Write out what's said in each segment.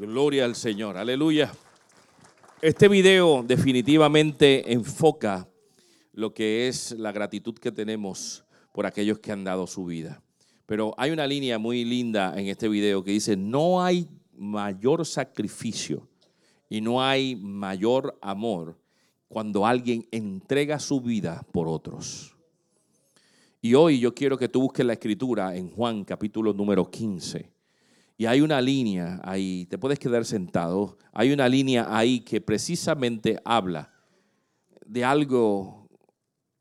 Gloria al Señor, aleluya. Este video definitivamente enfoca lo que es la gratitud que tenemos por aquellos que han dado su vida. Pero hay una línea muy linda en este video que dice, no hay mayor sacrificio y no hay mayor amor cuando alguien entrega su vida por otros. Y hoy yo quiero que tú busques la escritura en Juan capítulo número 15. Y hay una línea ahí, te puedes quedar sentado, hay una línea ahí que precisamente habla de algo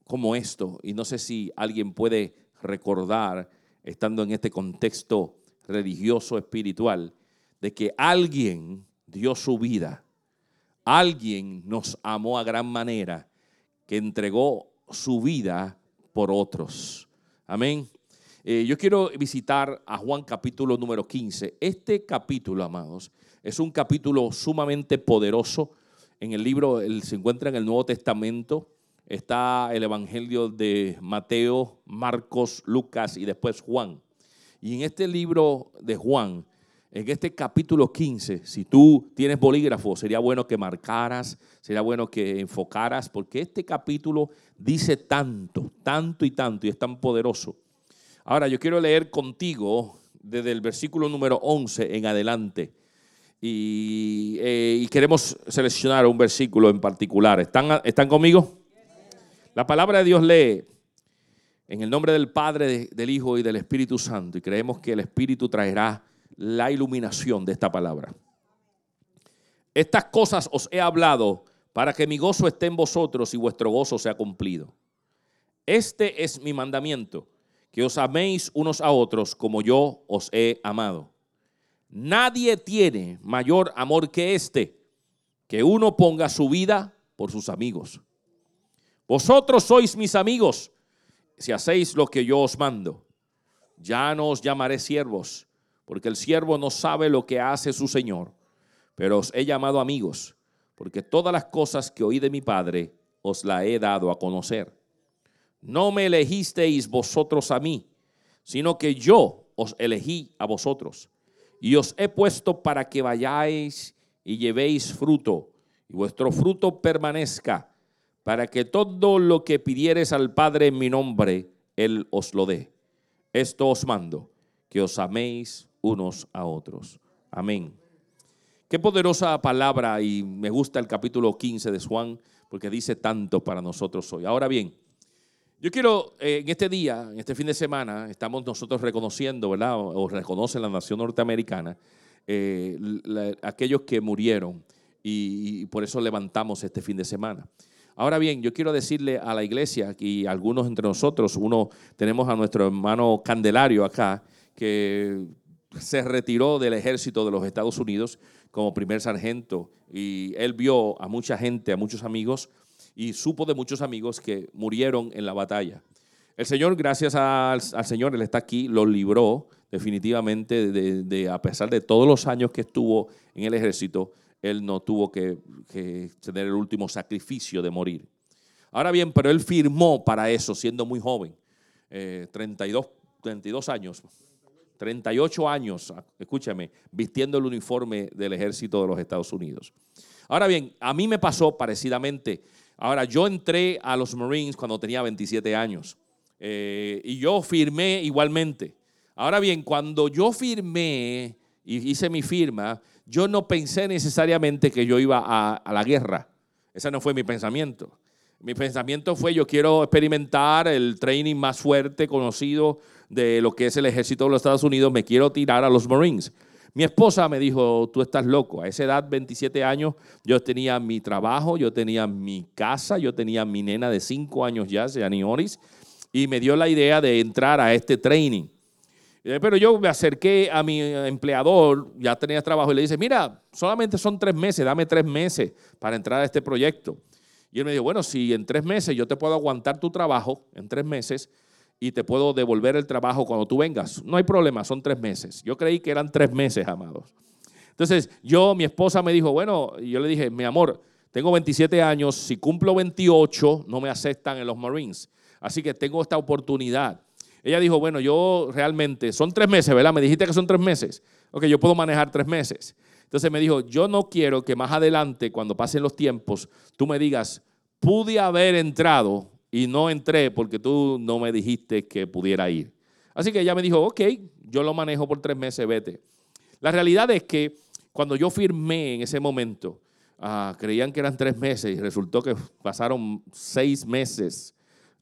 como esto. Y no sé si alguien puede recordar, estando en este contexto religioso, espiritual, de que alguien dio su vida, alguien nos amó a gran manera, que entregó su vida por otros. Amén. Eh, yo quiero visitar a Juan capítulo número 15. Este capítulo, amados, es un capítulo sumamente poderoso. En el libro él se encuentra en el Nuevo Testamento. Está el Evangelio de Mateo, Marcos, Lucas y después Juan. Y en este libro de Juan, en este capítulo 15, si tú tienes bolígrafo, sería bueno que marcaras, sería bueno que enfocaras, porque este capítulo dice tanto, tanto y tanto, y es tan poderoso. Ahora, yo quiero leer contigo desde el versículo número 11 en adelante. Y, eh, queremos seleccionar un versículo en particular. ¿Están, ¿Están conmigo? La palabra de Dios lee en el nombre del Padre, del Hijo y del Espíritu Santo. Y creemos que el Espíritu traerá la iluminación de esta palabra. Estas cosas os he hablado para que mi gozo esté en vosotros y vuestro gozo sea cumplido. Este es mi mandamiento, que os améis unos a otros como yo os he amado. Nadie tiene mayor amor que este, que uno ponga su vida por sus amigos. Vosotros sois mis amigos si hacéis lo que yo os mando. Ya no os llamaré siervos, porque el siervo no sabe lo que hace su Señor, pero os he llamado amigos porque todas las cosas que oí de mi Padre os la he dado a conocer. No me elegisteis vosotros a mí, sino que yo os elegí a vosotros. Y os he puesto para que vayáis y llevéis fruto, y vuestro fruto permanezca, para que todo lo que pidiereis al Padre en mi nombre, Él os lo dé. Esto os mando, que os améis unos a otros. Amén. Qué poderosa palabra y me gusta el capítulo 15 de Juan porque dice tanto para nosotros hoy. Ahora bien, yo quiero eh, en este día, en este fin de semana, estamos nosotros reconociendo, ¿verdad? O, reconoce la nación norteamericana eh, aquellos que murieron y, por eso levantamos este fin de semana. Ahora bien, yo quiero decirle a la iglesia y algunos entre nosotros, uno tenemos a nuestro hermano Candelario acá, que se retiró del ejército de los Estados Unidos como primer sargento y él vio a mucha gente, a muchos amigos y supo de muchos amigos que murieron en la batalla. El Señor, gracias al, Señor, Él está aquí, lo libró definitivamente de, a pesar de todos los años que estuvo en el ejército, Él no tuvo que, tener el último sacrificio de morir. Ahora bien, pero Él firmó para eso siendo muy joven, 32, eh, 32 años, 38 años, escúchame, vistiendo el uniforme del ejército de los Estados Unidos. Ahora bien, a mí me pasó parecidamente. Ahora, yo entré a los Marines cuando tenía 27 años eh, y yo firmé igualmente. Ahora bien, cuando yo firmé y hice mi firma, yo no pensé necesariamente que yo iba a, a la guerra. Ese no fue mi pensamiento. Mi pensamiento fue yo quiero experimentar el training más fuerte conocido de lo que es el ejército de los Estados Unidos, me quiero tirar a los Marines. Mi esposa me dijo, tú estás loco. A esa edad, 27 años, yo tenía mi trabajo, yo tenía mi casa, yo tenía mi nena de 5 años ya, Seani Oris, y me dio la idea de entrar a este training. Eh, pero yo me acerqué a mi empleador, ya tenía trabajo, y le dije, mira, solamente son tres meses, dame tres meses para entrar a este proyecto. Y él me dijo, bueno, si en tres meses yo te puedo aguantar tu trabajo, en tres meses, y te puedo devolver el trabajo cuando tú vengas. No hay problema, son tres meses. Yo creí que eran tres meses, amados. Entonces, yo, mi esposa me dijo, bueno, yo le dije, mi amor, tengo 27 años, si cumplo 28, no me aceptan en los Marines. Así que tengo esta oportunidad. Ella dijo, bueno, yo realmente, son tres meses, ¿verdad? Me dijiste que son tres meses. Ok, yo puedo manejar tres meses. Entonces me dijo, yo no quiero que más adelante, cuando pasen los tiempos, tú me digas, pude haber entrado y no entré porque tú no me dijiste que pudiera ir. Así que ella me dijo, ok, yo lo manejo por tres meses, vete. La realidad es que cuando yo firmé en ese momento, ah, creían que eran tres meses y resultó que pasaron seis meses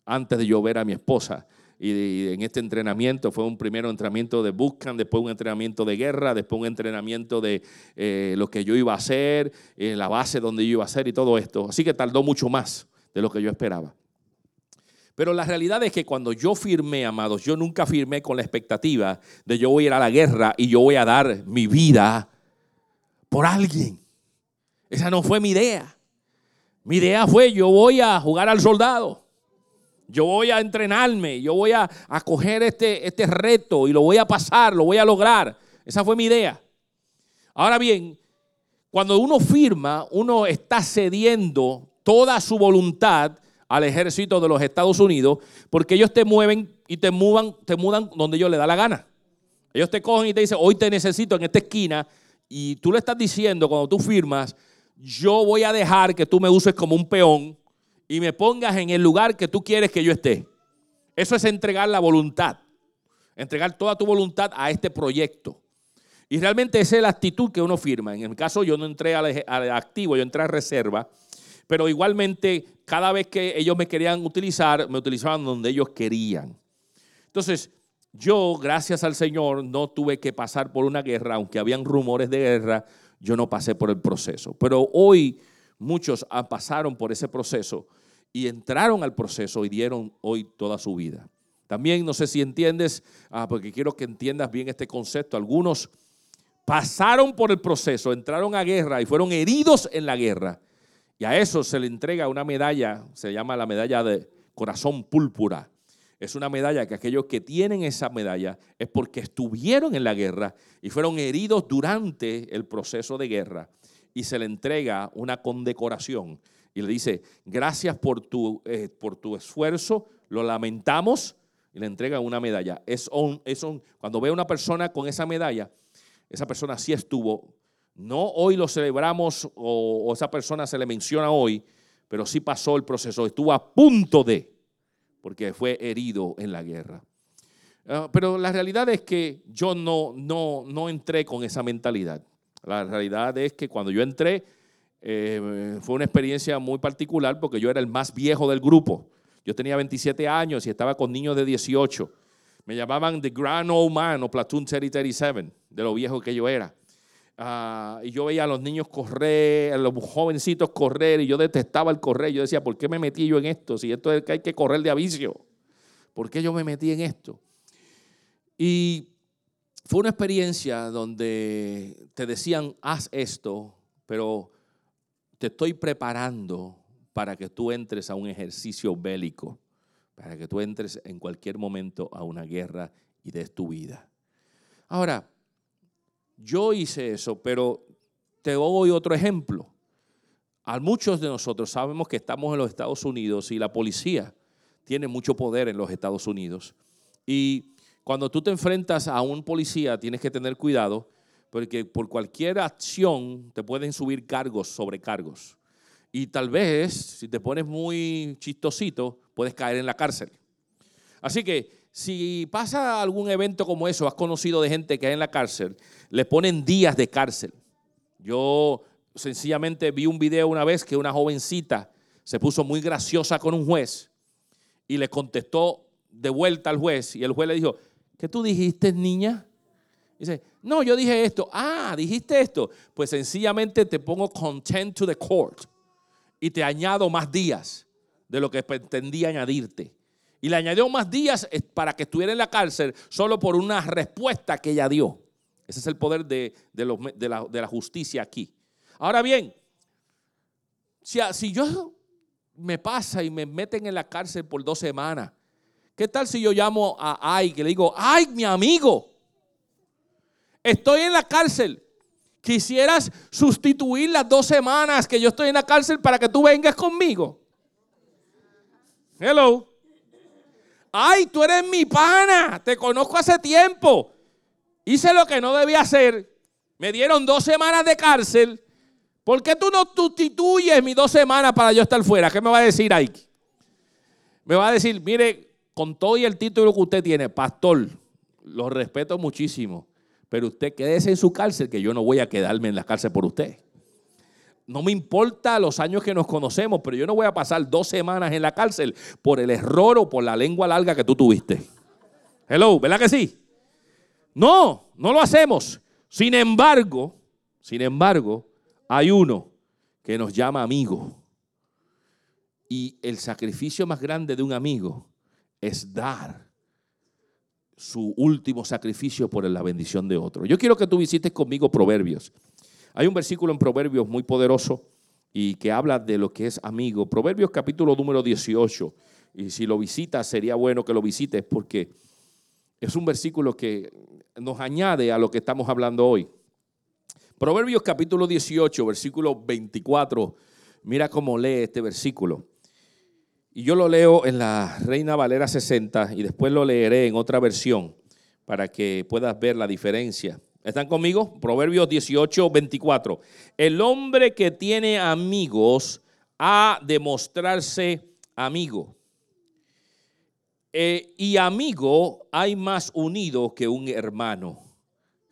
antes de yo ver a mi esposa. Y, en este entrenamiento fue un primer entrenamiento de buscan, después un entrenamiento de guerra, después un entrenamiento de eh, lo que yo iba a hacer, eh, la base donde yo iba a hacer y todo esto. Así que tardó mucho más de lo que yo esperaba. Pero la realidad es que cuando yo firmé, amados, yo nunca firmé con la expectativa de yo voy a ir a la guerra y yo voy a dar mi vida por alguien. Esa no fue mi idea. Mi idea fue yo voy a jugar al soldado. Yo voy a entrenarme, yo voy a, coger este, este reto y lo voy a pasar, lo voy a lograr. Esa fue mi idea. Ahora bien, cuando uno firma, uno está cediendo toda su voluntad al ejército de los Estados Unidos porque ellos te mueven y te mudan, te mudan donde ellos les da la gana. Ellos te cogen y te dicen, hoy te necesito en esta esquina y tú le estás diciendo cuando tú firmas, yo voy a dejar que tú me uses como un peón y me pongas en el lugar que tú quieres que yo esté. Eso es entregar la voluntad, entregar toda tu voluntad a este proyecto. Y realmente esa es la actitud que uno firma. En el caso yo no entré al, activo, yo entré a reserva, pero igualmente cada vez que ellos me querían utilizar, me utilizaban donde ellos querían. Entonces, yo, gracias al Señor, no tuve que pasar por una guerra, aunque habían rumores de guerra, yo no pasé por el proceso. Pero hoy muchos pasaron por ese proceso y entraron al proceso y dieron hoy toda su vida. También no sé si entiendes, ah, porque quiero que entiendas bien este concepto. Algunos pasaron por el proceso, entraron a guerra y fueron heridos en la guerra. Y a eso se le entrega una medalla, se llama la medalla de corazón púrpura. Es una medalla que aquellos que tienen esa medalla es porque estuvieron en la guerra y fueron heridos durante el proceso de guerra y se le entrega una condecoración y le dice, gracias por tu, eh, por tu esfuerzo, lo lamentamos y le entrega una medalla. Es es cuando ve a una persona con esa medalla, esa persona sí estuvo, no hoy lo celebramos o, esa persona se le menciona hoy, pero sí pasó el proceso, estuvo a punto de, porque fue herido en la guerra. Ah, pero la realidad es que yo no, no, no entré con esa mentalidad. La realidad es que cuando yo entré eh, fue una experiencia muy particular porque yo era el más viejo del grupo. Yo tenía 27 años y estaba con niños de 18. Me llamaban The Grand Old Man o Platoon 3037, de lo viejo que yo era. Ah, y yo veía a los niños correr, a los jovencitos correr, y yo detestaba el correr. Yo decía, ¿por qué me metí yo en esto? Si esto es que hay que correr de avicio. ¿Por qué yo me metí en esto? Y fue una experiencia donde te decían, haz esto, pero te estoy preparando para que tú entres a un ejercicio bélico, para que tú entres en cualquier momento a una guerra y des tu vida. Ahora, yo hice eso, pero te doy otro ejemplo. A muchos de nosotros sabemos que estamos en los Estados Unidos y la policía tiene mucho poder en los Estados Unidos. Y cuando tú te enfrentas a un policía, tienes que tener cuidado porque por cualquier acción te pueden subir cargos sobre cargos. Y tal vez, si te pones muy chistosito, puedes caer en la cárcel. Así que si pasa algún evento como eso, has conocido de gente que hay en la cárcel, le ponen días de cárcel. Yo sencillamente vi un video una vez que una jovencita se puso muy graciosa con un juez y le contestó de vuelta al juez y el juez le dijo, ¿Qué tú dijiste, niña? Dice, no, yo dije esto. Ah, dijiste esto. Pues sencillamente te pongo content to the court y te añado más días de lo que pretendía añadirte. Y le añadió más días para que estuviera en la cárcel solo por una respuesta que ella dio. Ese es el poder de, la, justicia aquí. Ahora bien, si, si yo me pasa y me meten en la cárcel por dos semanas ¿Qué tal si yo llamo a Ay, que le digo, ay, mi amigo, estoy en la cárcel. Quisieras sustituir las dos semanas que yo estoy en la cárcel para que tú vengas conmigo. Hello. Ay, tú eres mi pana, te conozco hace tiempo. Hice lo que no debía hacer, Me dieron dos semanas de cárcel. ¿Por qué tú no sustituyes mis dos semanas para yo estar fuera? ¿Qué me va a decir Ike? Me va a decir, mire, con todo y el título que usted tiene, pastor, lo respeto muchísimo, pero usted quédese en su cárcel, que yo no voy a quedarme en la cárcel por usted. No me importa los años que nos conocemos, pero yo no voy a pasar dos semanas en la cárcel por el error o por la lengua larga que tú tuviste. Hello, ¿verdad que sí? No, no lo hacemos. Sin embargo, sin embargo, hay uno que nos llama amigo. Y el sacrificio más grande de un amigo es dar su último sacrificio por la bendición de otro. Yo quiero que tú visites conmigo Proverbios. Hay un versículo en Proverbios muy poderoso y que habla de lo que es amigo. Proverbios capítulo número 18. Y si lo visitas, sería bueno que lo visites porque es un versículo que nos añade a lo que estamos hablando hoy. Proverbios capítulo 18, versículo 24. Mira cómo lee este versículo. Y yo lo leo en la Reina Valera 60 y después lo leeré en otra versión para que puedas ver la diferencia. ¿Están conmigo? Proverbios 18, 24. El hombre que tiene amigos ha de mostrarse amigo. Eh, y amigo hay más unido que un hermano.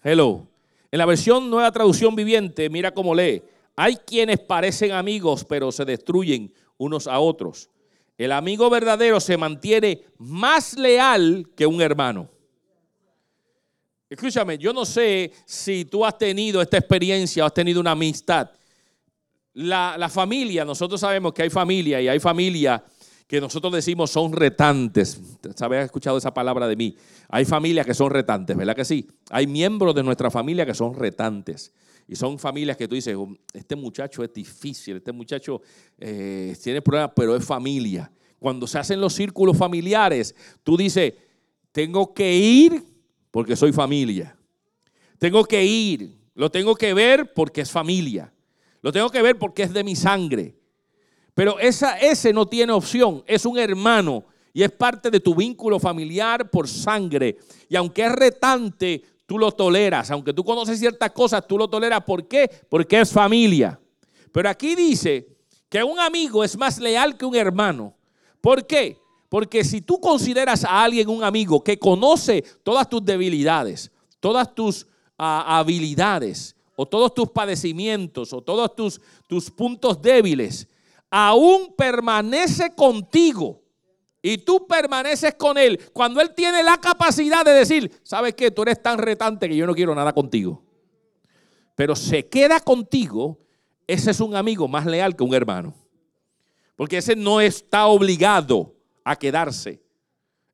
Hello. En la versión nueva traducción viviente, mira cómo lee. Hay quienes parecen amigos, pero se destruyen unos a otros. El amigo verdadero se mantiene más leal que un hermano. Escúchame, yo no sé si tú has tenido esta experiencia o has tenido una amistad. La, la familia, nosotros sabemos que hay familia y hay familia que nosotros decimos son retantes. ¿Sabes? escuchado esa palabra de mí? Hay familias que son retantes, ¿verdad que sí? Hay miembros de nuestra familia que son retantes. Y son familias que tú dices, oh, este muchacho es difícil, este muchacho eh, tiene problemas, pero es familia. Cuando se hacen los círculos familiares, tú dices, tengo que ir porque soy familia. Tengo que ir, lo tengo que ver porque es familia. Lo tengo que ver porque es de mi sangre. Pero esa, ese no tiene opción, es un hermano y es parte de tu vínculo familiar por sangre. Y aunque es retante, tú lo toleras. Aunque tú conoces ciertas cosas, tú lo toleras. ¿Por qué? Porque es familia. Pero aquí dice que un amigo es más leal que un hermano. ¿Por qué? Porque si tú consideras a alguien un amigo que conoce todas tus debilidades, todas tus ah, habilidades, o todos tus padecimientos, o todos tus, tus puntos débiles, aún permanece contigo y tú permaneces con él, cuando él tiene la capacidad de decir, ¿sabes qué? Tú eres tan retante que yo no quiero nada contigo. Pero se queda contigo, ese es un amigo más leal que un hermano. Porque ese no está obligado a quedarse.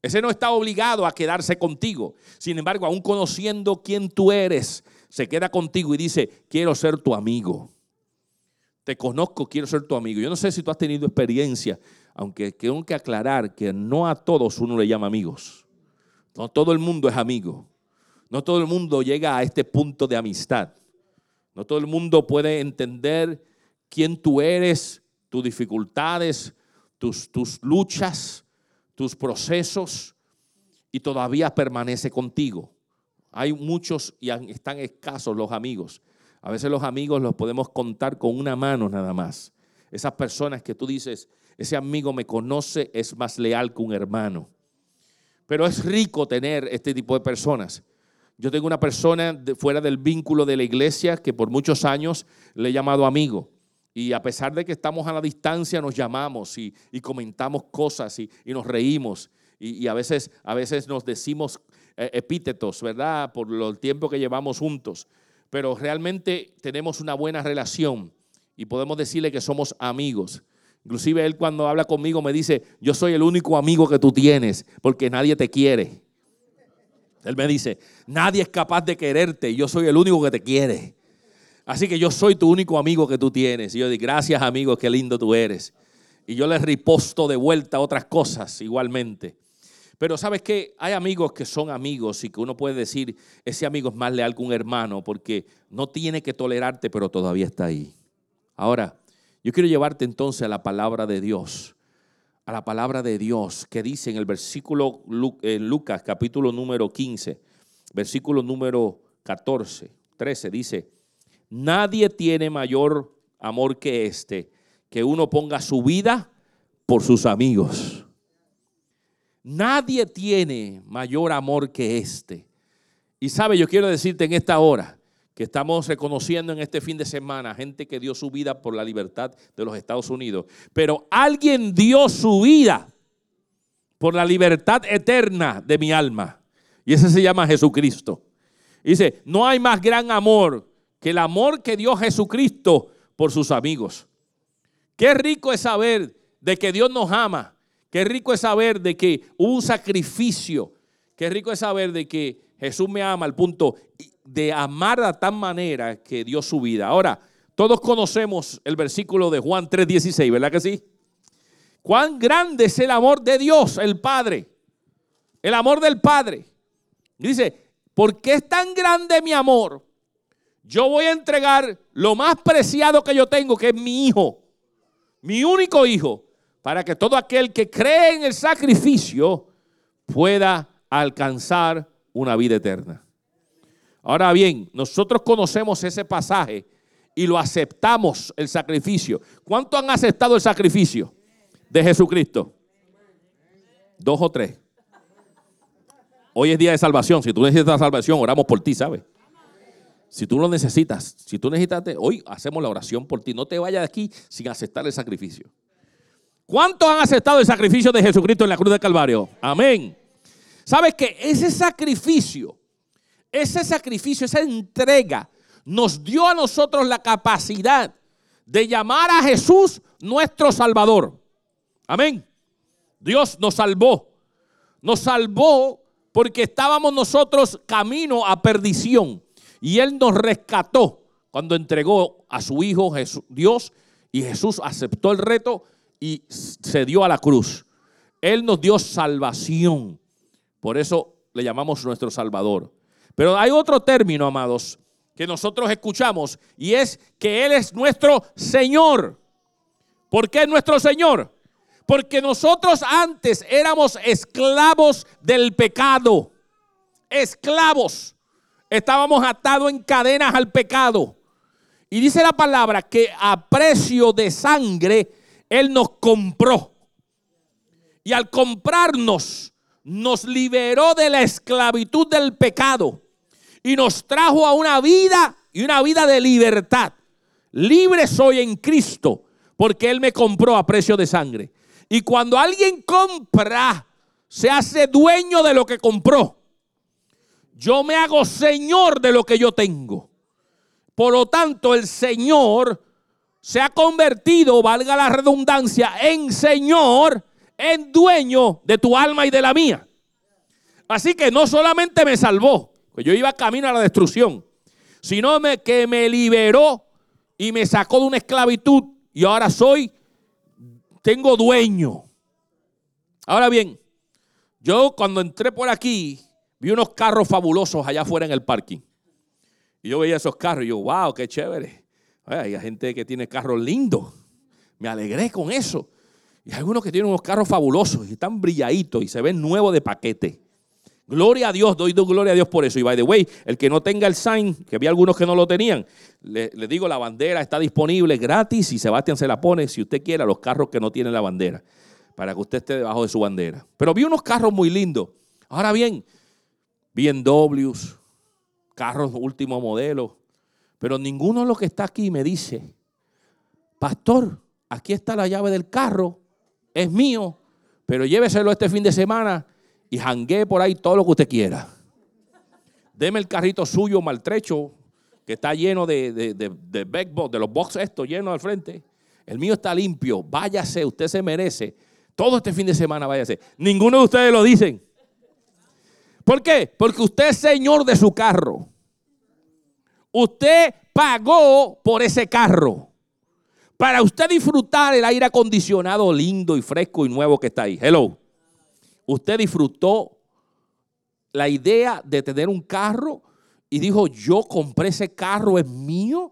Ese no está obligado a quedarse contigo. Sin embargo, aún conociendo quién tú eres, se queda contigo y dice, quiero ser tu amigo. Te conozco, quiero ser tu amigo. Yo no sé si tú has tenido experiencia, aunque tengo que aclarar que no a todos uno le llama amigos. No todo el mundo es amigo. No todo el mundo llega a este punto de amistad. No todo el mundo puede entender quién tú eres, tus dificultades, tus, luchas, tus procesos y todavía permanece contigo. Hay muchos y están escasos los amigos. A veces los amigos los podemos contar con una mano nada más. Esas personas que tú dices, ese amigo me conoce, es más leal que un hermano. Pero es rico tener este tipo de personas. Yo tengo una persona fuera del vínculo de la iglesia que por muchos años le he llamado amigo. Y a pesar de que estamos a la distancia, nos llamamos y, comentamos cosas y, nos reímos. Y, a, veces, a veces nos decimos eh, epítetos, ¿verdad? Por el tiempo que llevamos juntos. Pero realmente tenemos una buena relación y podemos decirle que somos amigos. Inclusive él cuando habla conmigo me dice, yo soy el único amigo que tú tienes porque nadie te quiere. Él me dice, nadie es capaz de quererte, yo soy el único que te quiere. Así que yo soy tu único amigo que tú tienes. Y yo digo, gracias amigo, qué lindo tú eres. Y yo le riposto de vuelta otras cosas igualmente. Pero sabes que hay amigos que son amigos y que uno puede decir, ese amigo es más leal que un hermano porque no tiene que tolerarte, pero todavía está ahí. Ahora, yo quiero llevarte entonces a la palabra de Dios, a la palabra de Dios que dice en el versículo en Lucas capítulo número 15, versículo número 14. 13 dice, nadie tiene mayor amor que este, que uno ponga su vida por sus amigos. Nadie tiene mayor amor que este. Y sabe, yo quiero decirte en esta hora que estamos reconociendo en este fin de semana gente que dio su vida por la libertad de los Estados Unidos. Pero alguien dio su vida por la libertad eterna de mi alma. Y ese se llama Jesucristo. Dice, no hay más gran amor que el amor que dio Jesucristo por sus amigos. Qué rico es saber de que Dios nos ama. Qué rico es saber de que hubo un sacrificio. Qué rico es saber de que Jesús me ama al punto de amar de tal manera que dio su vida. Ahora, todos conocemos el versículo de Juan 3:16, ¿verdad que sí? Cuán grande es el amor de Dios, el Padre. El amor del Padre. Dice, porque es tan grande mi amor, yo voy a entregar lo más preciado que yo tengo, que es mi hijo mi único hijo, para que todo aquel que cree en el sacrificio pueda alcanzar una vida eterna. Ahora bien, nosotros conocemos ese pasaje y lo aceptamos el sacrificio. ¿Cuánto han aceptado el sacrificio de Jesucristo? Dos o tres. Hoy es día de salvación. Si tú necesitas salvación, oramos por ti, ¿sabes? Si tú lo necesitas, si tú necesitas, hoy hacemos la oración por ti. No te vayas de aquí sin aceptar el sacrificio. ¿Cuántos han aceptado el sacrificio de Jesucristo en la cruz del Calvario? Amén. ¿Sabes que ese sacrificio, ese sacrificio, esa entrega, nos dio a nosotros la capacidad de llamar a Jesús nuestro Salvador? Amén. Dios nos salvó. Nos salvó porque estábamos nosotros camino a perdición. Y Él nos rescató cuando entregó a su Hijo Jesús, Dios y Jesús aceptó el reto y se dio a la cruz. Él nos dio salvación. Por eso le llamamos nuestro Salvador. Pero hay otro término, amados, que nosotros escuchamos y es que Él es nuestro Señor. ¿Por qué es nuestro Señor? Porque nosotros antes éramos esclavos del pecado. Esclavos estábamos atados en cadenas al pecado. Y dice la palabra que a precio de sangre Él nos compró. Y al comprarnos, nos liberó de la esclavitud del pecado. Y nos trajo a una vida y una vida de libertad. Libre soy en Cristo, porque Él me compró a precio de sangre. Y cuando alguien compra, se hace dueño de lo que compró yo me hago señor de lo que yo tengo. Por lo tanto, el Señor se ha convertido, valga la redundancia, en Señor, en dueño de tu alma y de la mía. Así que no solamente me salvó, pues yo iba camino a la destrucción, sino que me liberó y me sacó de una esclavitud y ahora soy, tengo dueño. Ahora bien, yo cuando entré por aquí, Vi unos carros fabulosos allá afuera en el parking. Y yo veía esos carros y yo, wow, qué chévere. hay gente que tiene carros lindos. Me alegré con eso. Y hay algunos que tienen unos carros fabulosos y están brilladitos y se ven nuevos de paquete. Gloria a Dios, doy gloria a Dios por eso. Y by the way, el que no tenga el sign, que había algunos que no lo tenían, le, digo, la bandera está disponible gratis y Sebastián se la pone si usted quiere a los carros que no tienen la bandera, para que usted esté debajo de su bandera. Pero vi unos carros muy lindos. Ahora bien, BMWs, carros último modelo. Pero ninguno de los que está aquí me dice, pastor, aquí está la llave del carro, es mío, pero lléveselo este fin de semana y jangue por ahí todo lo que usted quiera. Deme el carrito suyo maltrecho, que está lleno de, de, de, de, de los boxes estos llenos al frente. El mío está limpio, váyase, usted se merece. Todo este fin de semana váyase. Ninguno de ustedes lo dicen. ¿Por qué? Porque usted es señor de su carro. Usted pagó por ese carro. Para usted disfrutar el aire acondicionado lindo y fresco y nuevo que está ahí. Hello. Usted disfrutó la idea de tener un carro y dijo, yo compré ese carro, es mío.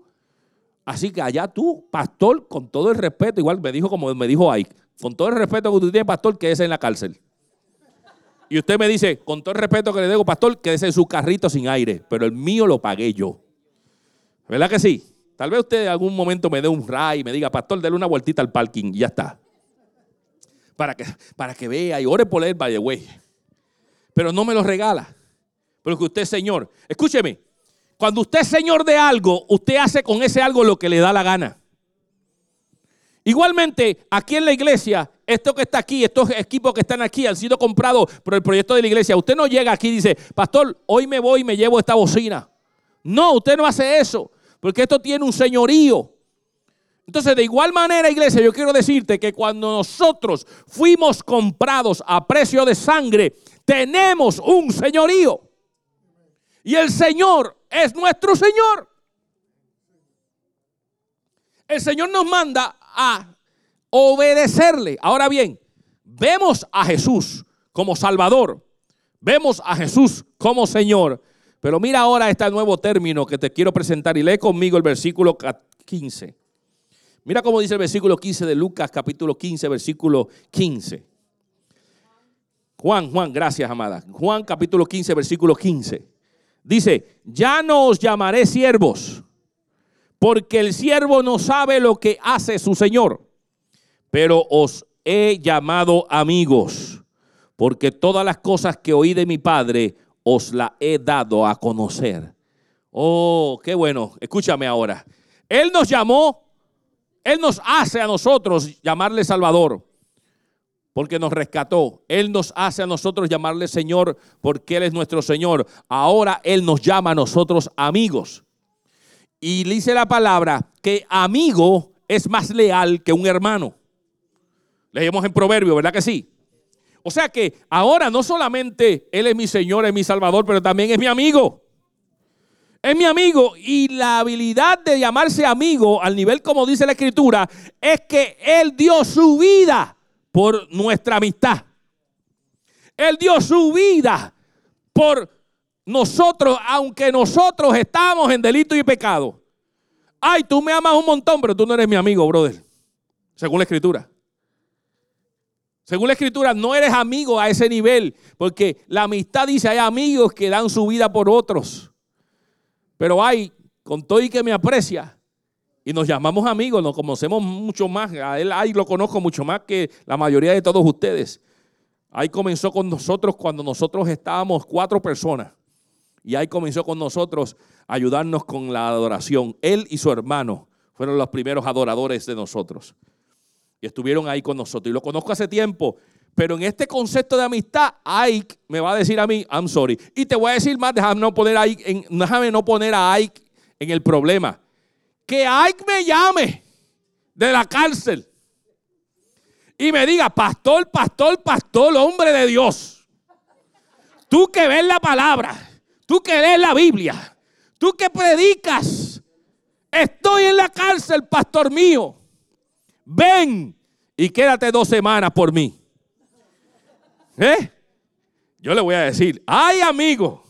Así que allá tú, pastor, con todo el respeto, igual me dijo como me dijo Ike, con todo el respeto que usted tiene, pastor, que es en la cárcel. Y usted me dice, con todo el respeto que le debo, pastor, quédese en su carrito sin aire, pero el mío lo pagué yo. ¿Verdad que sí? Tal vez usted en algún momento me dé un ray y me diga, pastor, dale una vueltita al parking y ya está. Para que, para que vea y ore por él, by the way. Pero no me lo regala. Porque usted es Señor. Escúcheme, cuando usted es Señor de algo, usted hace con ese algo lo que le da la gana. Igualmente, aquí en la iglesia, esto que está aquí, estos equipos que están aquí han sido comprados por el proyecto de la iglesia. Usted no llega aquí y dice, pastor, hoy me voy y me llevo esta bocina. No, usted no hace eso, porque esto tiene un señorío. Entonces, de igual manera, iglesia, yo quiero decirte que cuando nosotros fuimos comprados a precio de sangre, tenemos un señorío. Y el Señor es nuestro Señor. El Señor nos manda a obedecerle. Ahora bien, vemos a Jesús como Salvador. Vemos a Jesús como Señor. Pero mira ahora este nuevo término que te quiero presentar y lee conmigo el versículo 15. Mira cómo dice el versículo 15 de Lucas, capítulo 15, versículo 15. Juan, Juan, gracias, amada. Juan, capítulo 15, versículo 15. Dice, ya no os llamaré siervos, porque el siervo no sabe lo que hace su Señor, pero os he llamado amigos, porque todas las cosas que oí de mi Padre os la he dado a conocer. Oh, qué bueno. Escúchame ahora. Él nos llamó, Él nos hace a nosotros llamarle Salvador, porque nos rescató. Él nos hace a nosotros llamarle Señor, porque Él es nuestro Señor. Ahora Él nos llama a nosotros amigos. Y dice la palabra que amigo es más leal que un hermano. Leemos en Proverbio, ¿verdad que sí? O sea que ahora no solamente Él es mi Señor, es mi Salvador, pero también es mi amigo. Es mi amigo y la habilidad de llamarse amigo al nivel como dice la escritura es que Él dio su vida por nuestra amistad. Él dio su vida por nosotros, aunque nosotros estamos en delito y pecado. Ay, tú me amas un montón, pero tú no eres mi amigo, brother. Según la escritura. Según la escritura, no eres amigo a ese nivel, porque la amistad dice, hay amigos que dan su vida por otros. Pero hay, con todo y que me aprecia, y nos llamamos amigos, nos conocemos mucho más, a él lo conozco mucho más que la mayoría de todos ustedes. Ahí comenzó con nosotros cuando nosotros estábamos cuatro personas. Y ahí comenzó con nosotros a ayudarnos con la adoración. Él y su hermano fueron los primeros adoradores de nosotros y estuvieron ahí con nosotros. Y lo conozco hace tiempo, pero en este concepto de amistad, Ike me va a decir a mí, I'm sorry. Y te voy a decir más, déjame no poner a Ike en, déjame no poner a Ike en el problema. Que Ike me llame de la cárcel y me diga, pastor, pastor, pastor, hombre de Dios. Tú que ves la palabra, tú que lees la Biblia, tú que predicas, estoy en la cárcel, pastor mío ven y quédate dos semanas por mí. ¿Eh? Yo le voy a decir, ay amigo,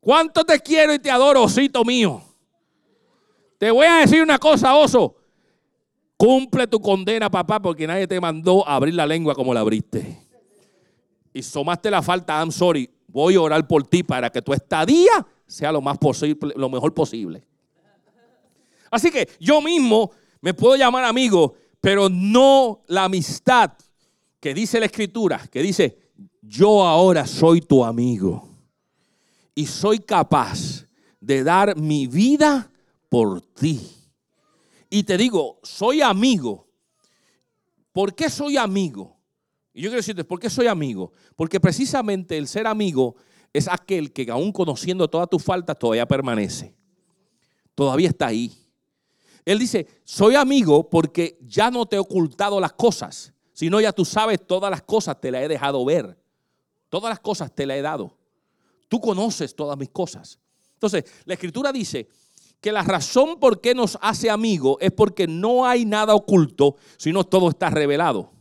cuánto te quiero y te adoro, osito mío. Te voy a decir una cosa, oso. Cumple tu condena, papá, porque nadie te mandó abrir la lengua como la abriste. Y somaste la falta, I'm sorry. Voy a orar por ti para que tu estadía sea lo más posible, lo mejor posible. Así que yo mismo me puedo llamar amigo, pero no la amistad que dice la escritura, que dice, yo ahora soy tu amigo y soy capaz de dar mi vida por ti. Y te digo, soy amigo. ¿Por qué soy amigo? Y yo quiero decirte, ¿por qué soy amigo? Porque precisamente el ser amigo es aquel que aún conociendo todas tus faltas todavía permanece. Todavía está ahí. Él dice, soy amigo porque ya no te he ocultado las cosas, sino ya tú sabes todas las cosas, te las he dejado ver. Todas las cosas te las he dado. Tú conoces todas mis cosas. Entonces, la escritura dice que la razón por qué nos hace amigo es porque no hay nada oculto, sino todo está revelado.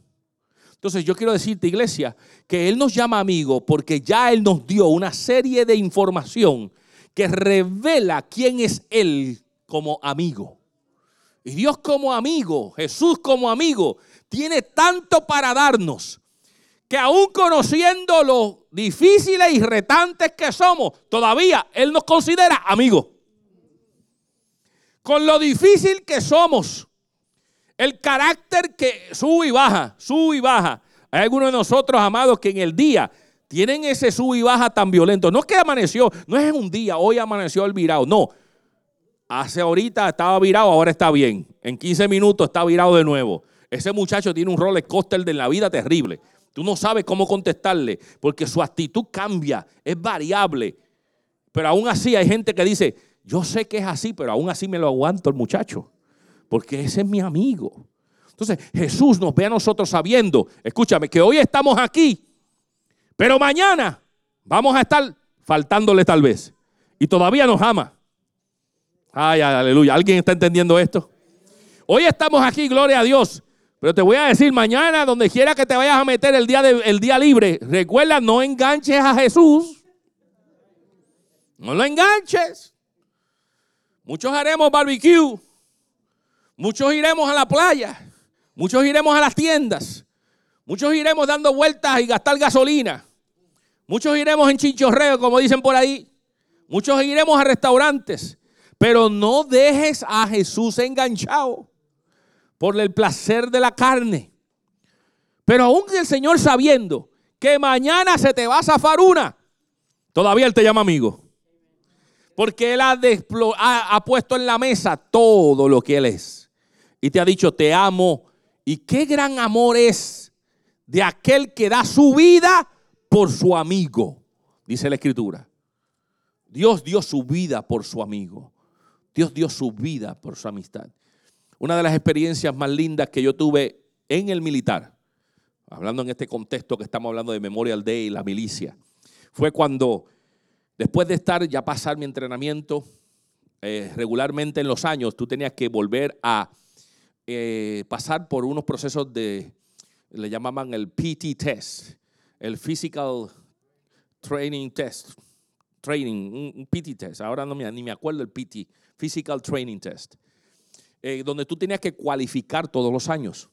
Entonces yo quiero decirte, iglesia, que Él nos llama amigo porque ya Él nos dio una serie de información que revela quién es Él como amigo. Y Dios como amigo, Jesús como amigo, tiene tanto para darnos que aún conociendo lo difíciles y retantes que somos, todavía Él nos considera amigos. con lo difícil que somos, el carácter que sube y baja, sube y baja. Hay algunos de nosotros, amados, que en el día tienen ese sub y baja tan violento. No es que amaneció, no es en un día, hoy amaneció el virado, no. Hace ahorita estaba virado, ahora está bien. En 15 minutos está virado de nuevo. Ese muchacho tiene un roller coaster de la vida terrible. Tú no sabes cómo contestarle porque su actitud cambia, es variable. Pero aún así hay gente que dice, yo sé que es así, pero aún así me lo aguanto el muchacho, porque ese es mi amigo. Entonces Jesús nos ve a nosotros sabiendo, escúchame, que hoy estamos aquí, pero mañana vamos a estar faltándole tal vez. Y todavía nos ama. Ay, aleluya. ¿Alguien está entendiendo esto? Hoy estamos aquí, gloria a Dios. Pero te voy a decir mañana, donde quiera que te vayas a meter el día, de, el día libre, recuerda, no enganches a Jesús. No lo enganches. Muchos haremos barbecue. Muchos iremos a la playa. Muchos iremos a las tiendas. Muchos iremos dando vueltas y gastar gasolina. Muchos iremos en chinchorreo, como dicen por ahí. Muchos iremos a restaurantes. Pero no dejes a Jesús enganchado por el placer de la carne. Pero aún el Señor sabiendo que mañana se te va a zafar una, todavía Él te llama amigo. Porque Él ha, ha, puesto en la mesa todo lo que Él es. Y te ha dicho, te amo. Y qué gran amor es de aquel que da su vida por su amigo, dice la Escritura. Dios dio su vida por su amigo. Dios dio su vida por su amistad. Una de las experiencias más lindas que yo tuve en el militar, hablando en este contexto que estamos hablando de Memorial Day y la milicia, fue cuando después de estar ya pasar mi entrenamiento eh, regularmente en los años, tú tenías que volver a eh, pasar por unos procesos de, le llamaban el PT test, el Physical Training Test, training, un, PT test, ahora no me, ni me acuerdo el PT, Physical Training Test. Eh, donde tú tenías que cualificar todos los años.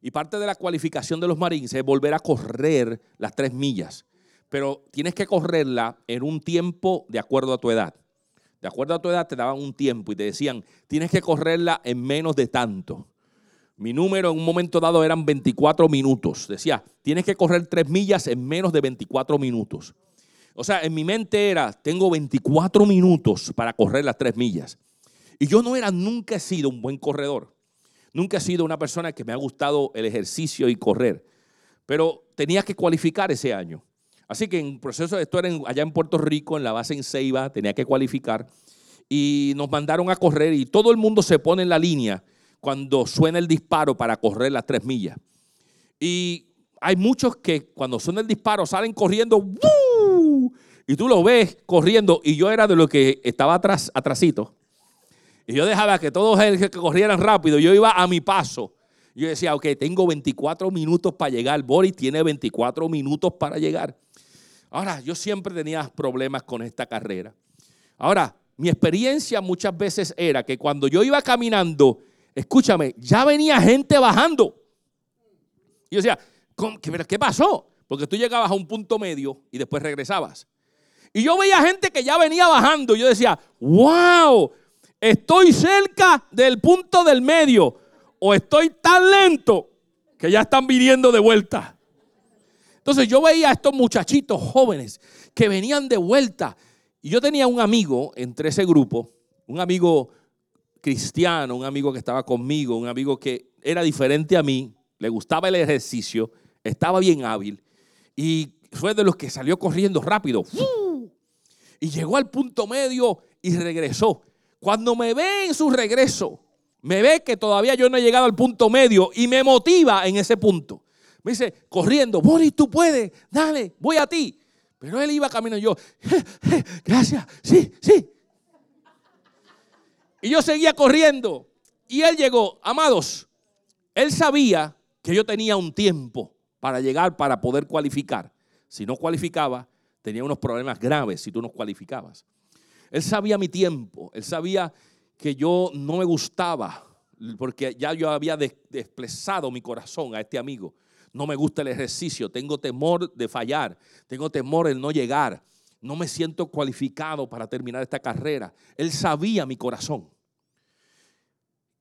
Y parte de la cualificación de los Marines es volver a correr las tres millas. Pero tienes que correrla en un tiempo de acuerdo a tu edad. De acuerdo a tu edad te daban un tiempo y te decían, tienes que correrla en menos de tanto. Mi número en un momento dado eran 24 minutos. Decía, tienes que correr tres millas en menos de 24 minutos. O sea, en mi mente era, tengo 24 minutos para correr las tres millas. Y yo no era, nunca he sido un buen corredor. Nunca he sido una persona que me ha gustado el ejercicio y correr. Pero tenía que cualificar ese año. Así que en proceso, esto era allá en Puerto Rico, en la base en Ceiba, tenía que cualificar. Y nos mandaron a correr y todo el mundo se pone en la línea cuando suena el disparo para correr las tres millas. Y hay muchos que cuando suena el disparo salen corriendo, y tú lo ves corriendo, y yo era de los que estaba atrás, atrasito. Y yo dejaba que todos que corrieran rápido. Yo iba a mi paso. Yo decía, ok, tengo 24 minutos para llegar. Boris tiene 24 minutos para llegar. Ahora, yo siempre tenía problemas con esta carrera. Ahora, mi experiencia muchas veces era que cuando yo iba caminando, escúchame, ya venía gente bajando. Y yo decía, ¿qué pasó? Porque tú llegabas a un punto medio y después regresabas. Y yo veía gente que ya venía bajando. Y yo decía, wow, estoy cerca del punto del medio o estoy tan lento que ya están viniendo de vuelta. Entonces yo veía a estos muchachitos jóvenes que venían de vuelta. Y yo tenía un amigo entre ese grupo, un amigo cristiano, un amigo que estaba conmigo, un amigo que era diferente a mí, le gustaba el ejercicio, estaba bien hábil y fue de los que salió corriendo rápido. Y llegó al punto medio y regresó. Cuando me ve en su regreso, me ve que todavía yo no he llegado al punto medio y me motiva en ese punto. Me dice, corriendo, Boris, tú puedes, dale, voy a ti. Pero él iba caminando y yo, gracias, sí, sí. Y yo seguía corriendo. Y él llegó, amados, él sabía que yo tenía un tiempo para llegar, para poder cualificar. Si no cualificaba, tenía unos problemas graves si tú no cualificabas. Él sabía mi tiempo, él sabía que yo no me gustaba, porque ya yo había desplazado mi corazón a este amigo. No me gusta el ejercicio, tengo temor de fallar, tengo temor de no llegar, no me siento cualificado para terminar esta carrera. Él sabía mi corazón.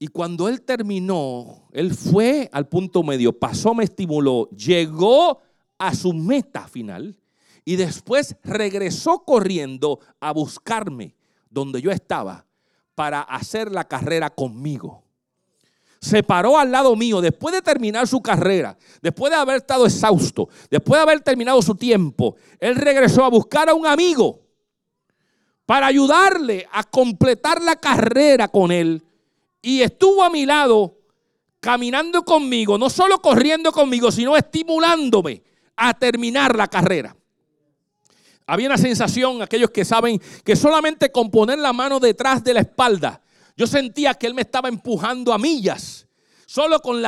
Y cuando él terminó, él fue al punto medio, pasó, me estimuló, llegó a su meta final y después regresó corriendo a buscarme donde yo estaba para hacer la carrera conmigo. Se paró al lado mío después de terminar su carrera, después de haber estado exhausto, después de haber terminado su tiempo. Él regresó a buscar a un amigo para ayudarle a completar la carrera con él y estuvo a mi lado caminando conmigo, no solo corriendo conmigo, sino estimulándome a terminar la carrera. Había una sensación, aquellos que saben, que solamente con poner la mano detrás de la espalda, yo sentía que él me estaba empujando a millas. Solo con,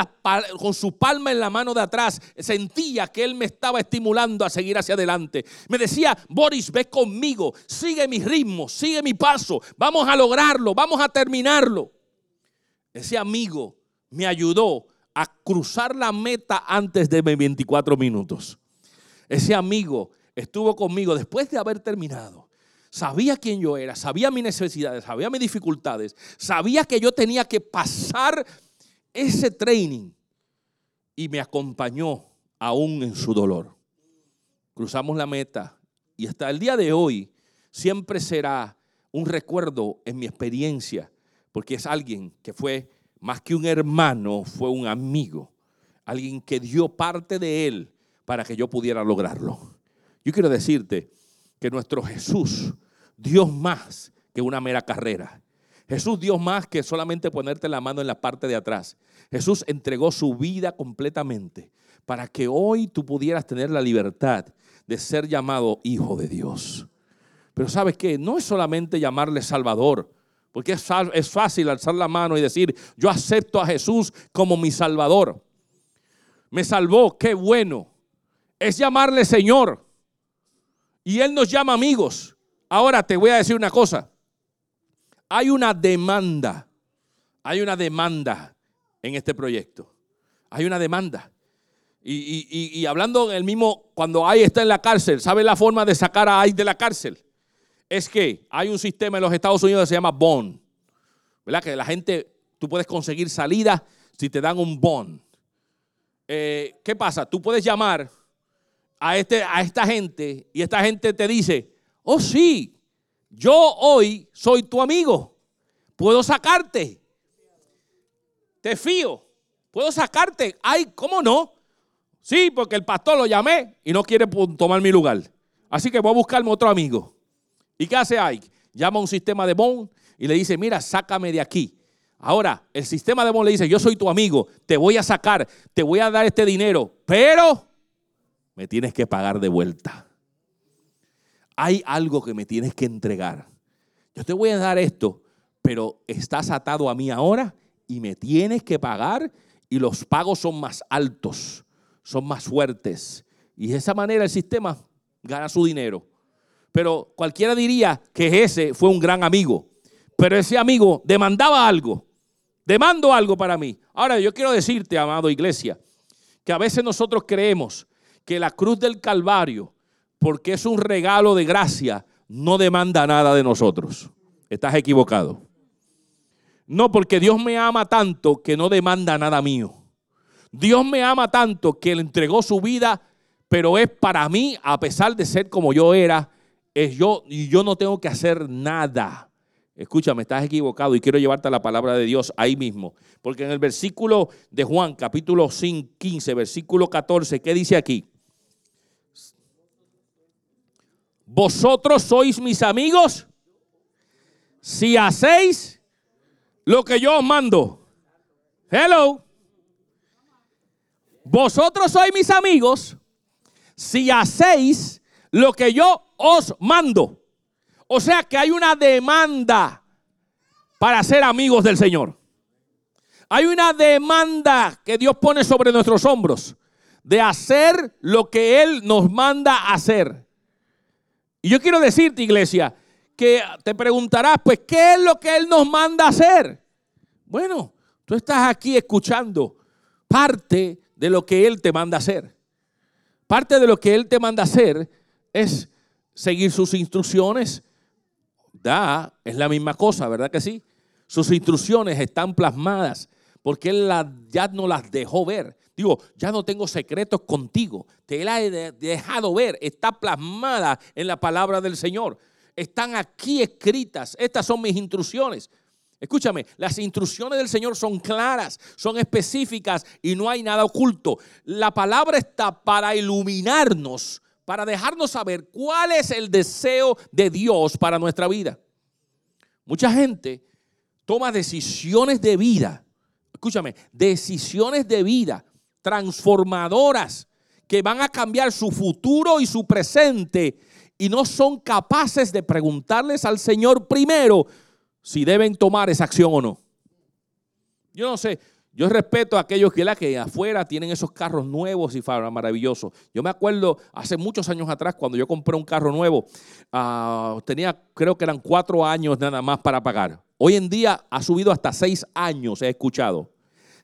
con su palma en la mano de atrás sentía que él me estaba estimulando a seguir hacia adelante. Me decía, Boris, ve conmigo, sigue mi ritmo, sigue mi paso, vamos a lograrlo, vamos a terminarlo ese amigo me ayudó a cruzar la meta antes de 24 minutos. Ese amigo estuvo conmigo después de haber terminado. Sabía quién yo era, sabía mis necesidades, sabía mis dificultades, sabía que yo tenía que pasar ese training y me acompañó aún en su dolor. Cruzamos la meta y hasta el día de hoy siempre será un recuerdo en mi experiencia porque es alguien que fue más que un hermano, fue un amigo, alguien que dio parte de él para que yo pudiera lograrlo. Yo quiero decirte que nuestro Jesús dio más que una mera carrera. Jesús dio más que solamente ponerte la mano en la parte de atrás. Jesús entregó su vida completamente para que hoy tú pudieras tener la libertad de ser llamado hijo de Dios. Pero sabes qué, no es solamente llamarle Salvador, porque es fácil alzar la mano y decir, yo acepto a Jesús como mi Salvador. Me salvó, qué bueno. Es llamarle Señor. Y Él nos llama amigos. Ahora te voy a decir una cosa. Hay una demanda. Hay una demanda en este proyecto. Hay una demanda. Y, y hablando el mismo, cuando Ay está en la cárcel, ¿sabe la forma de sacar a Ay de la cárcel? Es que hay un sistema en los Estados Unidos que se llama bond. ¿Verdad? Que la gente, tú puedes conseguir salida si te dan un bond. Eh, ¿Qué pasa? Tú puedes llamar a, este, a esta gente y esta gente te dice, oh sí, yo hoy soy tu amigo, puedo sacarte, te fío, puedo sacarte. Ay, ¿cómo no? Sí, porque el pastor lo llamé y no quiere tomar mi lugar. Así que voy a buscarme otro amigo. ¿Y qué hace Ike? Llama a un sistema de bond y le dice, mira, sácame de aquí. Ahora, el sistema de bond le dice, yo soy tu amigo, te voy a sacar, te voy a dar este dinero, pero me tienes que pagar de vuelta. Hay algo que me tienes que entregar. Yo te voy a dar esto, pero estás atado a mí ahora y me tienes que pagar y los pagos son más altos, son más fuertes. Y de esa manera el sistema gana su dinero. Pero cualquiera diría que ese fue un gran amigo. Pero ese amigo demandaba algo. Demando algo para mí. Ahora yo quiero decirte, amado iglesia, que a veces nosotros creemos que la cruz del Calvario, porque es un regalo de gracia, no demanda nada de nosotros. Estás equivocado. No, porque Dios me ama tanto que no demanda nada mío. Dios me ama tanto que le entregó su vida, pero es para mí, a pesar de ser como yo era, es yo y yo no tengo que hacer nada. Escúchame, estás equivocado y quiero llevarte a la palabra de Dios ahí mismo. Porque en el versículo de Juan, capítulo 15, versículo 14, ¿qué dice aquí? Vosotros sois mis amigos si hacéis lo que yo os mando. Hello. Vosotros sois mis amigos si hacéis lo que yo os mando. O sea que hay una demanda para ser amigos del Señor. Hay una demanda que Dios pone sobre nuestros hombros de hacer lo que Él nos manda hacer. Y yo quiero decirte, iglesia, que te preguntarás, pues, ¿qué es lo que Él nos manda hacer? Bueno, tú estás aquí escuchando parte de lo que Él te manda hacer. Parte de lo que Él te manda hacer es seguir sus instrucciones. Da, es la misma cosa, ¿verdad que sí? Sus instrucciones están plasmadas porque Él ya no las dejó ver. Digo, ya no tengo secretos contigo. Te la he dejado ver. Está plasmada en la palabra del Señor. Están aquí escritas. Estas son mis instrucciones. Escúchame, las instrucciones del Señor son claras, son específicas y no hay nada oculto. La palabra está para iluminarnos, para dejarnos saber cuál es el deseo de Dios para nuestra vida. Mucha gente toma decisiones de vida, escúchame, decisiones de vida transformadoras que van a cambiar su futuro y su presente y no son capaces de preguntarles al Señor primero si deben tomar esa acción o no. Yo no sé, yo respeto a aquellos que, que afuera tienen esos carros nuevos y maravillosos. Yo me acuerdo hace muchos años atrás cuando yo compré un carro nuevo, ah, tenía creo que eran cuatro años nada más para pagar. Hoy en día ha subido hasta seis años, he escuchado.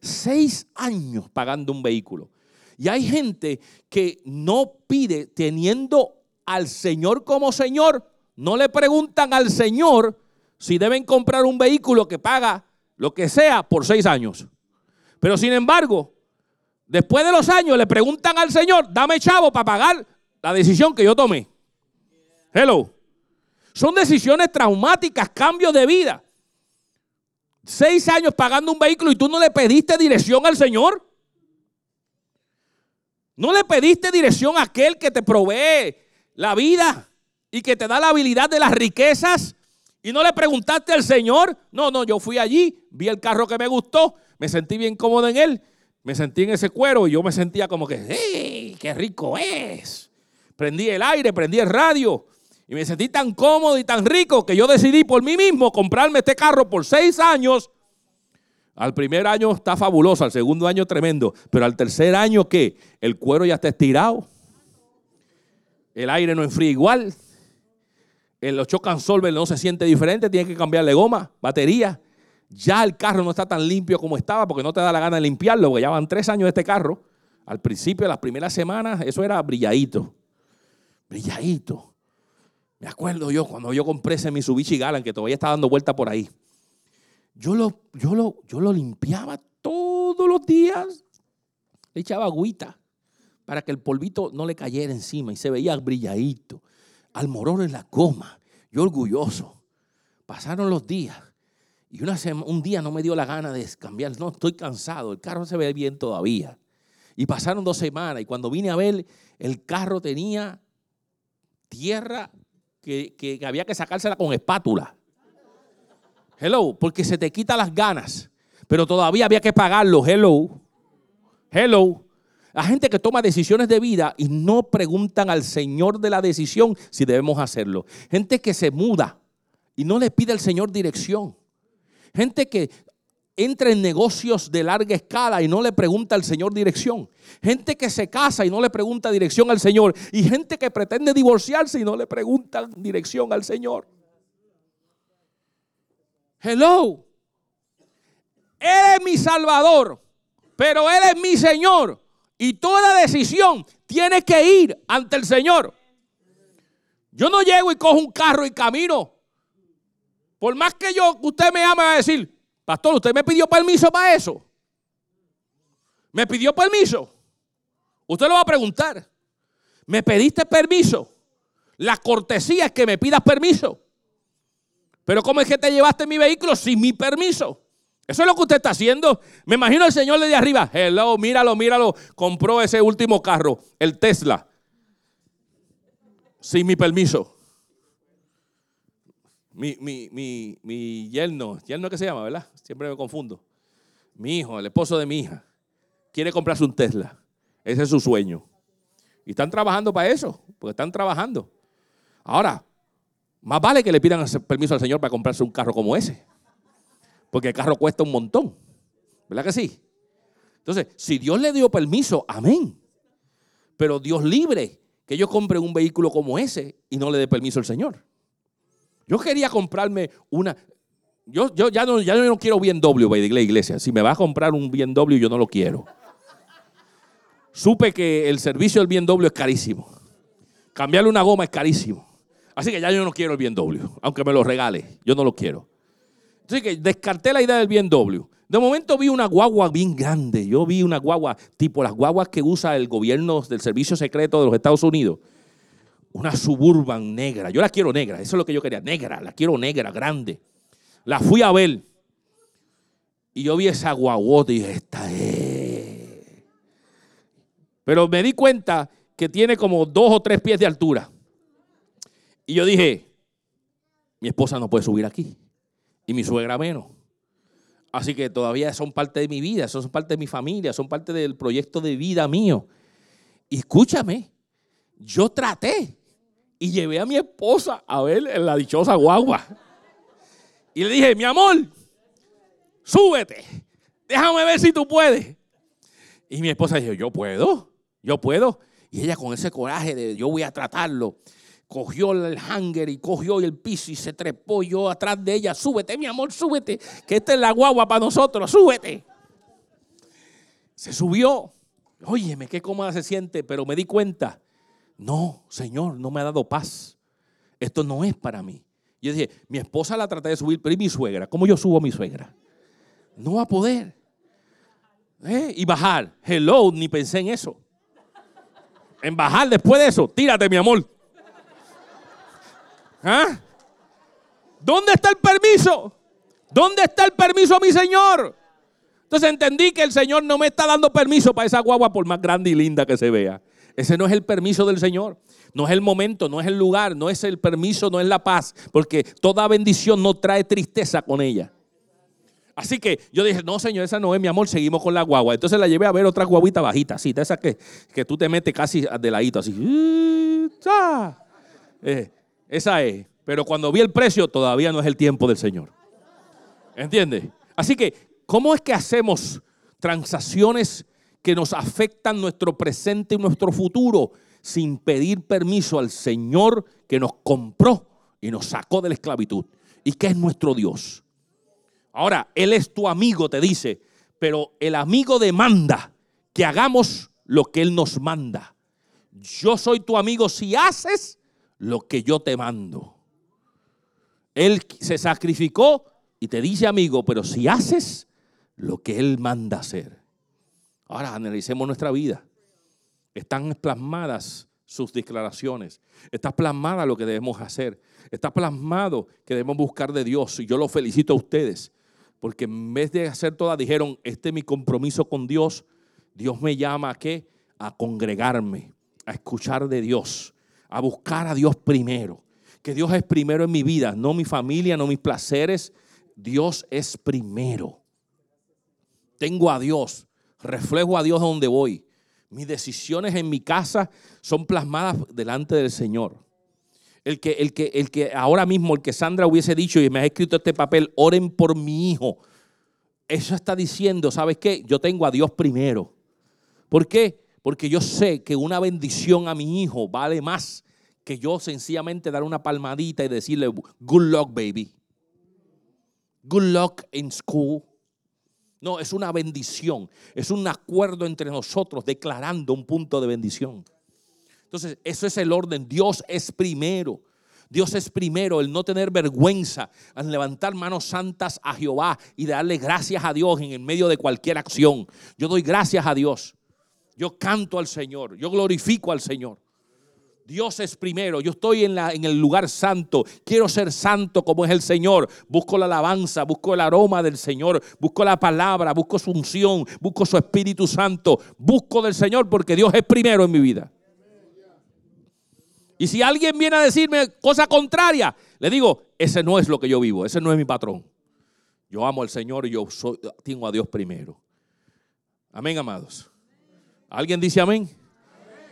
Seis años pagando un vehículo. Y hay gente que no pide teniendo al Señor como Señor, no le preguntan al Señor si deben comprar un vehículo que paga lo que sea por seis años. Pero sin embargo, después de los años le preguntan al Señor, dame chavo para pagar la decisión que yo tomé. Hello. Son decisiones traumáticas, cambios de vida. Seis años pagando un vehículo y tú no le pediste dirección al Señor. No le pediste dirección a aquel que te provee la vida y que te da la habilidad de las riquezas y no le preguntaste al Señor. No, no, yo fui allí, vi el carro que me gustó, me sentí bien cómodo en él, me sentí en ese cuero y yo me sentía como que, ¡hey, qué rico es! Prendí el aire, prendí el radio y me sentí tan cómodo y tan rico que yo decidí por mí mismo comprarme este carro por seis años. Al primer año está fabuloso, al segundo año tremendo, pero al tercer año, ¿qué? El cuero ya está estirado, el aire no enfría igual el chocan solver no se siente diferente, tiene que cambiarle goma, batería. Ya el carro no está tan limpio como estaba porque no te da la gana de limpiarlo, porque ya tres años este carro. Al principio, las primeras semanas, eso era brilladito. Brilladito. Me acuerdo yo cuando yo compré ese Mitsubishi Galan que todavía está dando vuelta por ahí. Yo lo, yo lo, yo lo limpiaba todos los días. Le echaba agüita para que el polvito no le cayera encima y se veía brilladito al morón en la goma. Yo orgulloso. Pasaron los días y una un día no me dio la gana de cambiar. No, estoy cansado. El carro se ve bien todavía. Y pasaron dos semanas y cuando vine a ver, el carro tenía tierra que, que había que sacársela con espátula. Hello, porque se te quita las ganas. Pero todavía había que pagarlo. Hello. Hello. La gente que toma decisiones de vida y no preguntan al Señor de la decisión si debemos hacerlo. Gente que se muda y no le pide al Señor dirección. Gente que entra en negocios de larga escala y no le pregunta al Señor dirección. Gente que se casa y no le pregunta dirección al Señor. Y gente que pretende divorciarse y no le pregunta dirección al Señor. Hello. Él es mi Salvador, pero Él es mi Señor. Y toda decisión tiene que ir ante el Señor. Yo no llego y cojo un carro y camino. Por más que yo, usted me ama a decir, pastor, usted me pidió permiso para eso. ¿Me pidió permiso? Usted lo va a preguntar. ¿Me pediste permiso? La cortesía es que me pidas permiso. Pero ¿cómo es que te llevaste mi vehículo sin mi permiso? Eso es lo que usted está haciendo. Me imagino el señor de arriba. Hello, míralo, míralo. Compró ese último carro, el Tesla. Sin mi permiso. Mi, mi, mi, mi yerno, yerno que se llama, ¿verdad? Siempre me confundo. Mi hijo, el esposo de mi hija, quiere comprarse un Tesla. Ese es su sueño. Y están trabajando para eso, porque están trabajando. Ahora, más vale que le pidan permiso al Señor para comprarse un carro como ese porque el carro cuesta un montón. ¿Verdad que sí? Entonces, si Dios le dio permiso, amén. Pero Dios libre que yo compre un vehículo como ese y no le dé permiso al Señor. Yo quería comprarme una. Yo, ya, no, ya no quiero BMW de la iglesia. Si me va a comprar un BMW, yo no lo quiero. Supe que el servicio del BMW es carísimo. Cambiarle una goma es carísimo. Así que ya yo no quiero el BMW, aunque me lo regale. Yo no lo quiero. Así que descarté la idea del BMW. De momento vi una guagua bien grande. Yo vi una guagua tipo las guaguas que usa el gobierno del Servicio Secreto de los Estados Unidos. Una suburban negra. Yo la quiero negra. Eso es lo que yo quería. Negra. La quiero negra, grande. La fui a ver. Y yo vi esa guaguota y dije, esta es. Pero me di cuenta que tiene como dos o tres pies de altura. Y yo dije, mi esposa no puede subir aquí. Y mi suegra menos. Así que todavía son parte de mi vida, son parte de mi familia, son parte del proyecto de vida mío. Y escúchame, yo traté y llevé a mi esposa a ver la dichosa guagua. Y le dije, mi amor, súbete, déjame ver si tú puedes. Y mi esposa dijo, yo puedo, yo puedo. Y ella con ese coraje de yo voy a tratarlo, cogió el hanger y cogió el piso y se trepó yo atrás de ella. Súbete, mi amor, súbete, que esta es la guagua para nosotros, súbete. Se subió. Óyeme, qué cómoda se siente, pero me di cuenta. No, Señor, no me ha dado paz. Esto no es para mí. Yo dije, mi esposa la traté de subir, pero ¿y mi suegra? ¿Cómo yo subo a mi suegra? No va a poder. ¿Eh? Y bajar. Hello, ni pensé en eso. En bajar después de eso, tírate, mi amor. ¿Ah? ¿Dónde está el permiso? ¿Dónde está el permiso mi Señor? Entonces entendí que el Señor no me está dando permiso para esa guagua por más grande y linda que se vea. Ese no es el permiso del Señor. No es el momento, no es el lugar, no es el permiso, no es la paz. Porque toda bendición no trae tristeza con ella. Así que yo dije, no, señor, esa no es mi amor, seguimos con la guagua. Entonces la llevé a ver otra guaguita bajita, así, de esa que, que tú te metes casi de ladito, así. Eh, esa es. Pero cuando vi el precio, todavía no es el tiempo del Señor. ¿Entiendes? Así que, ¿cómo es que hacemos transacciones que nos afectan nuestro presente y nuestro futuro sin pedir permiso al Señor que nos compró y nos sacó de la esclavitud? ¿Y que es nuestro Dios? Ahora, Él es tu amigo, te dice, pero el amigo demanda que hagamos lo que Él nos manda. Yo soy tu amigo si haces lo que yo te mando. Él se sacrificó y te dice amigo, pero si haces lo que Él manda hacer. Ahora analicemos nuestra vida. Están plasmadas sus declaraciones. Está plasmada lo que debemos hacer. Está plasmado que debemos buscar de Dios. Y yo lo felicito a ustedes. Porque en vez de hacer todas, dijeron, este es mi compromiso con Dios. Dios me llama a qué? A congregarme, a escuchar de Dios, a buscar a Dios primero. Que Dios es primero en mi vida, no mi familia, no mis placeres. Dios es primero. Tengo a Dios, reflejo a Dios donde voy. Mis decisiones en mi casa son plasmadas delante del Señor. El que, el, que, el que ahora mismo, el que Sandra hubiese dicho y me ha escrito este papel, oren por mi hijo. Eso está diciendo, ¿sabes qué? Yo tengo a Dios primero. ¿Por qué? Porque yo sé que una bendición a mi hijo vale más que yo sencillamente dar una palmadita y decirle, good luck, baby. Good luck in school. No, es una bendición. Es un acuerdo entre nosotros declarando un punto de bendición. Entonces, eso es el orden. Dios es primero. Dios es primero, el no tener vergüenza, al levantar manos santas a Jehová y darle gracias a Dios en el medio de cualquier acción. Yo doy gracias a Dios. Yo canto al Señor. Yo glorifico al Señor. Dios es primero. Yo estoy en, la, en el lugar santo. Quiero ser santo como es el Señor. Busco la alabanza, busco el aroma del Señor, busco la palabra, busco su unción, busco su Espíritu Santo. Busco del Señor porque Dios es primero en mi vida. Y si alguien viene a decirme cosa contraria, le digo, ese no es lo que yo vivo, ese no es mi patrón. Yo amo al Señor y yo tengo a Dios primero. Amén, amados. ¿Alguien dice amén?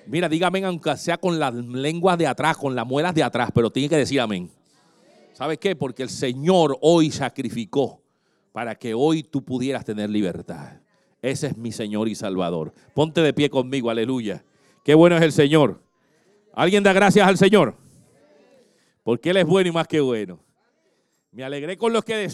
Mira, dígame aunque sea con las lenguas de atrás, con las muelas de atrás, pero tiene que decir amén. ¿Sabes qué? Porque el Señor hoy sacrificó para que hoy tú pudieras tener libertad. Ese es mi Señor y Salvador. Ponte de pie conmigo, aleluya. Qué bueno es el Señor. ¿Alguien da gracias al Señor? Porque Él es bueno y más que bueno. Me alegré con los que